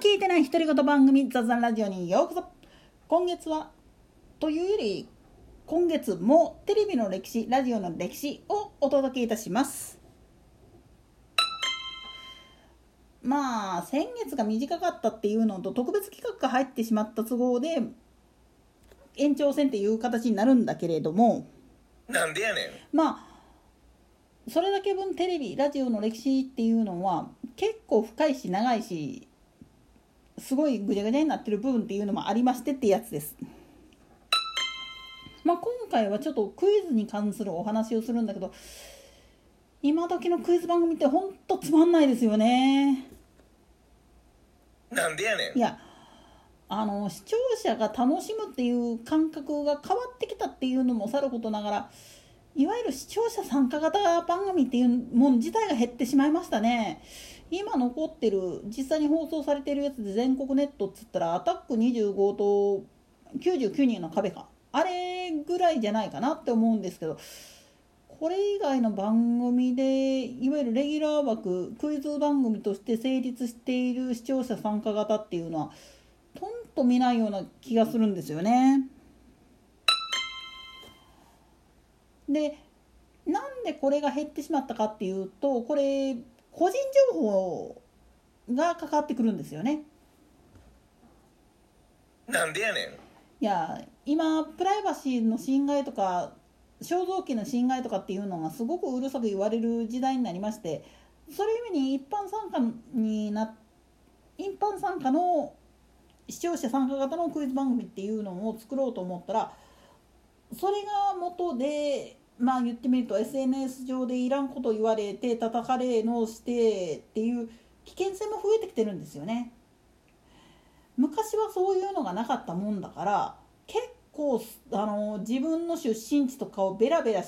聞いてない独り言番組雑談ラジオにようこそ。今月はというより今月もテレビの歴史ラジオの歴史をお届けいたします。まあ先月が短かったっていうのと特別企画が入ってしまった都合で延長戦っていう形になるんだけれども。なんでやねん。まあそれだけ分テレビラジオの歴史っていうのは結構深いし長いしすごいぐちゃぐちゃになってる部分っていうのもありましてってやつです。まあ、今回はちょっとクイズに関するお話をするんだけど今時のクイズ番組ってほんとつまんないですよね。なんでやねんいやあの視聴者が楽しむっていう感覚が変わってきたっていうのもさることながらいわゆる視聴者参加型番組っていうもの自体が減ってしまいましたね。今残ってる実際に放送されてるやつで全国ネットっつったら「アタック25」と「99人の壁か」あれぐらいじゃないかなって思うんですけどこれ以外の番組でいわゆるレギュラー枠クイズ番組として成立している視聴者参加型っていうのはとんと見ないような気がするんですよね。でなんでこれが減ってしまったかっていうとこれ個人情報がかかってくるんですよね。なんでやねんいや今プライバシーの侵害とか肖像権の侵害とかっていうのがすごくうるさく言われる時代になりましてそれゆえに一般参加にな一般参加の視聴者参加型のクイズ番組っていうのを作ろうと思ったらそれが元でまあ言ってみると SNS 上でいらんこと言われて叩かれのしてっていう危険性も増えてきてるんですよね。昔はそういうのがなかったもんだから結構あの自分の出身地とかをベラベラ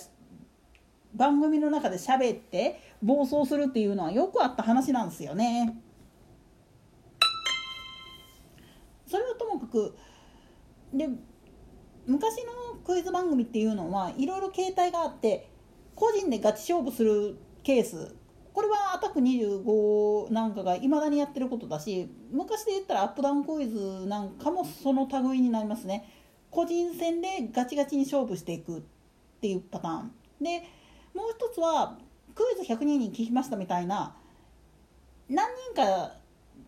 番組の中で喋って暴走するっていうのはよくあった話なんですよね。それはともかくで昔のクイズ番組っていうのはいろいろ形態があって個人でガチ勝負するケース。これはアタック25なんかがいまだにやってることだし昔で言ったらアップダウンクイズなんかもその類になりますね。個人戦でガチガチに勝負していくっていうパターン。でもう一つはクイズ100人に聞きましたみたいな何人か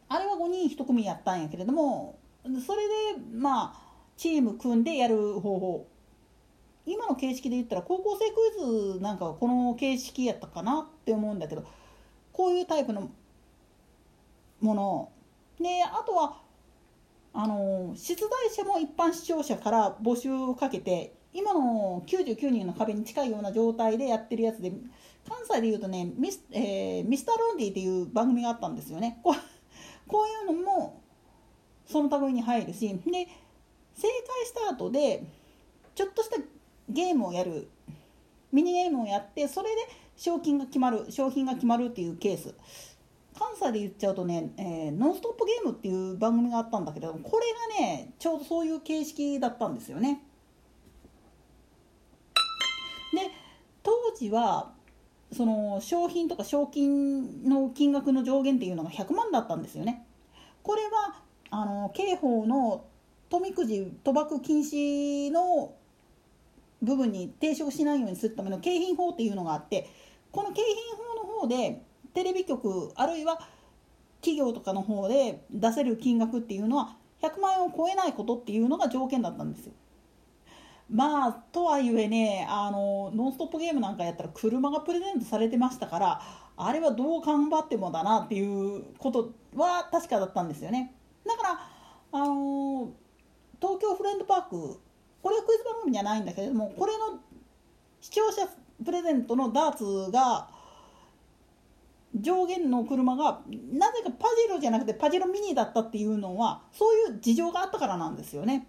あれは5人1組やったんやけれどもそれでまあチーム組んでやる方法。今の形式で言ったら高校生クイズなんかはこの形式やったかなって思うんだけどこういうタイプのもの。であとはあの出題者も一般視聴者から募集をかけて今の99人の壁に近いような状態でやってるやつで関西でいうとねミス、えー、ミスターロンディっていう番組があったんですよね。こうこういうのもその類に入るしで正解した後でちょっとしたゲームをやる。ミニゲームをやってそれで賞金が決まる。商品が決まるっていうケース。関西で言っちゃうとね、えー、ノンストップゲームっていう番組があったんだけどこれがねちょうどそういう形式だったんですよね。で当時はその商品とか賞金の金額の上限っていうのが100万だったんですよね。これはあの刑法の富くじ賭博禁止の部分に抵触しないようにするための景品法っていうのがあってこの景品法の方でテレビ局あるいは企業とかの方で出せる金額っていうのは100万円を超えないことっていうのが条件だったんですよ。まあとはいえねあのノンストップゲームなんかやったら車がプレゼントされてましたからあれはどう頑張ってもだなっていうことは確かだったんですよね。だからあの東京フレンドパークこれはクイズ番組じゃないんだけれどもこれの視聴者プレゼントのダーツが上限の車がなぜかパジェロじゃなくてパジェロミニだったっていうのはそういう事情があったからなんですよね。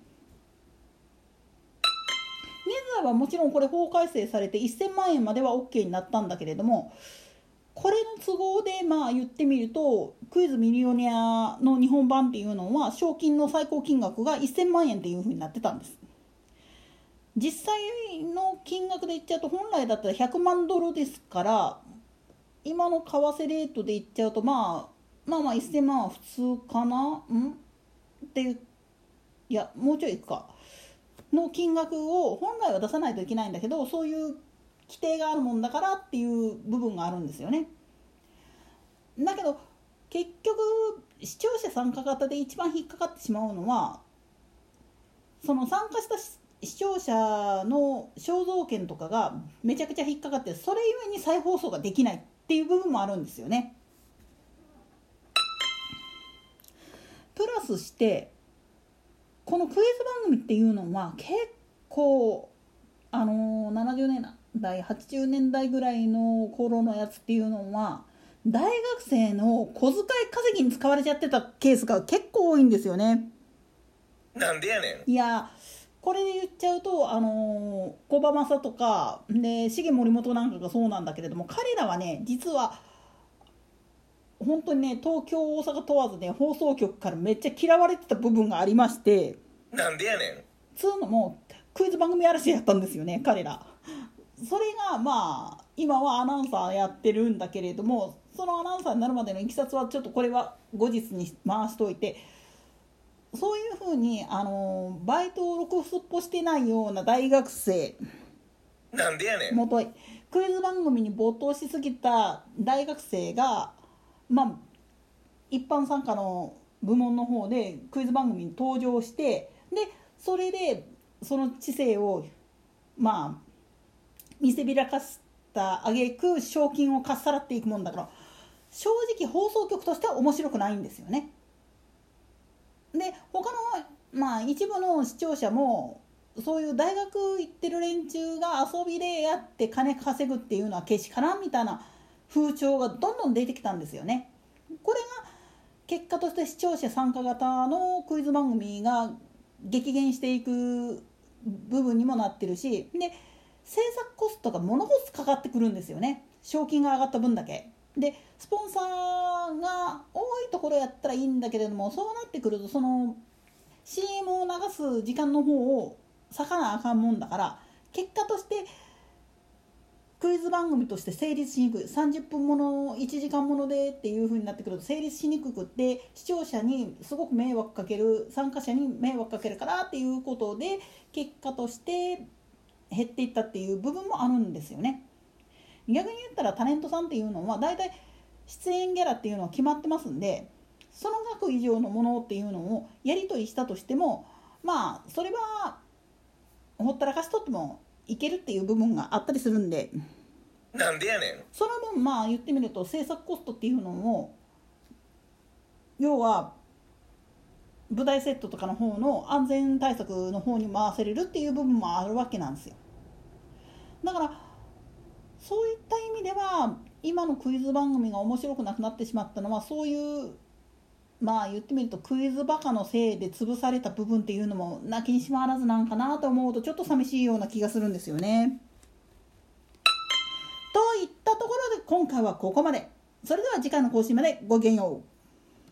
現在はもちろんこれ法改正されて1000万円までは OK になったんだけれどもこれの都合でまあ言ってみるとクイズミリオネアの日本版っていうのは賞金の最高金額が1000万円っていうふうになってたんです。実際の金額で言っちゃうと本来だったら100万ドルですから今の為替レートで言っちゃうとまあまあまあ1000万は普通かな？ん？っていういやもうちょいいくか。の金額を本来は出さないといけないんだけどそういう規定があるもんだからっていう部分があるんですよね。だけど結局視聴者参加型で一番引っかかってしまうのはその参加した視聴者の肖像権とかがめちゃくちゃ引っかかってそれゆえに再放送ができないっていう部分もあるんですよね。プラスしてこのクイズ番組っていうのは結構あの70年代80年代ぐらいの頃のやつっていうのは大学生の小遣い稼ぎに使われちゃってたケースが結構多いんですよね。なんでやねんいやこれで言っちゃうとあの小馬正とかで重森本なんかがそうなんだけれども彼らはね実は本当にね東京大阪問わずね放送局からめっちゃ嫌われてた部分がありましてなんでやねん。つうのもクイズ番組嵐やったんですよね彼ら。それがまあ今はアナウンサーやってるんだけれどもそのアナウンサーになるまでのいきさつはちょっとこれは後日に回しといてそういうふうにあのバイトを録すっぽしてないような大学生なんでやねんもといクイズ番組に没頭しすぎた大学生がまあ一般参加の部門の方でクイズ番組に登場してでそれでその知性をまあ見せびらかした挙句賞金をかっさらっていくもんだから正直放送局としては面白くないんですよね。で他のまあ一部の視聴者もそういう大学行ってる連中が遊びでやって金稼ぐっていうのはけしからんみたいな風潮がどんどん出てきたんですよね。これが結果として視聴者参加型のクイズ番組が激減していく部分にもなってるしで制作コストがものすごくかかってくるんですよね賞金が上がった分だけ。でスポンサーが多いところやったらいいんだけれどもそうなってくるとその CM を流す時間の方を割かなあかんもんだから結果としてクイズ番組として成立しにくい30分もの1時間ものでっていう風になってくると成立しにくくって視聴者にすごく迷惑かける参加者に迷惑かけるからっていうことで結果として減っていったっていう部分もあるんですよね。逆に言ったらタレントさんっていうのは大体出演ギャラっていうのは決まってますんでその額以上のものっていうのをやり取りしたとしてもまあそれはほったらかしとってもいけるっていう部分があったりするんで。なんでやねん。その分まあ言ってみると制作コストっていうのを要は舞台セットとかの方の安全対策の方に回せれるっていう部分もあるわけなんですよ。だからそういった意味では今のクイズ番組が面白くなくなってしまったのはそういうまあ言ってみるとクイズバカのせいで潰された部分っていうのもなきにしもあらずなんかなと思うとちょっと寂しいような気がするんですよね。といったところで今回はここまで。それでは次回の更新までごきげんよう。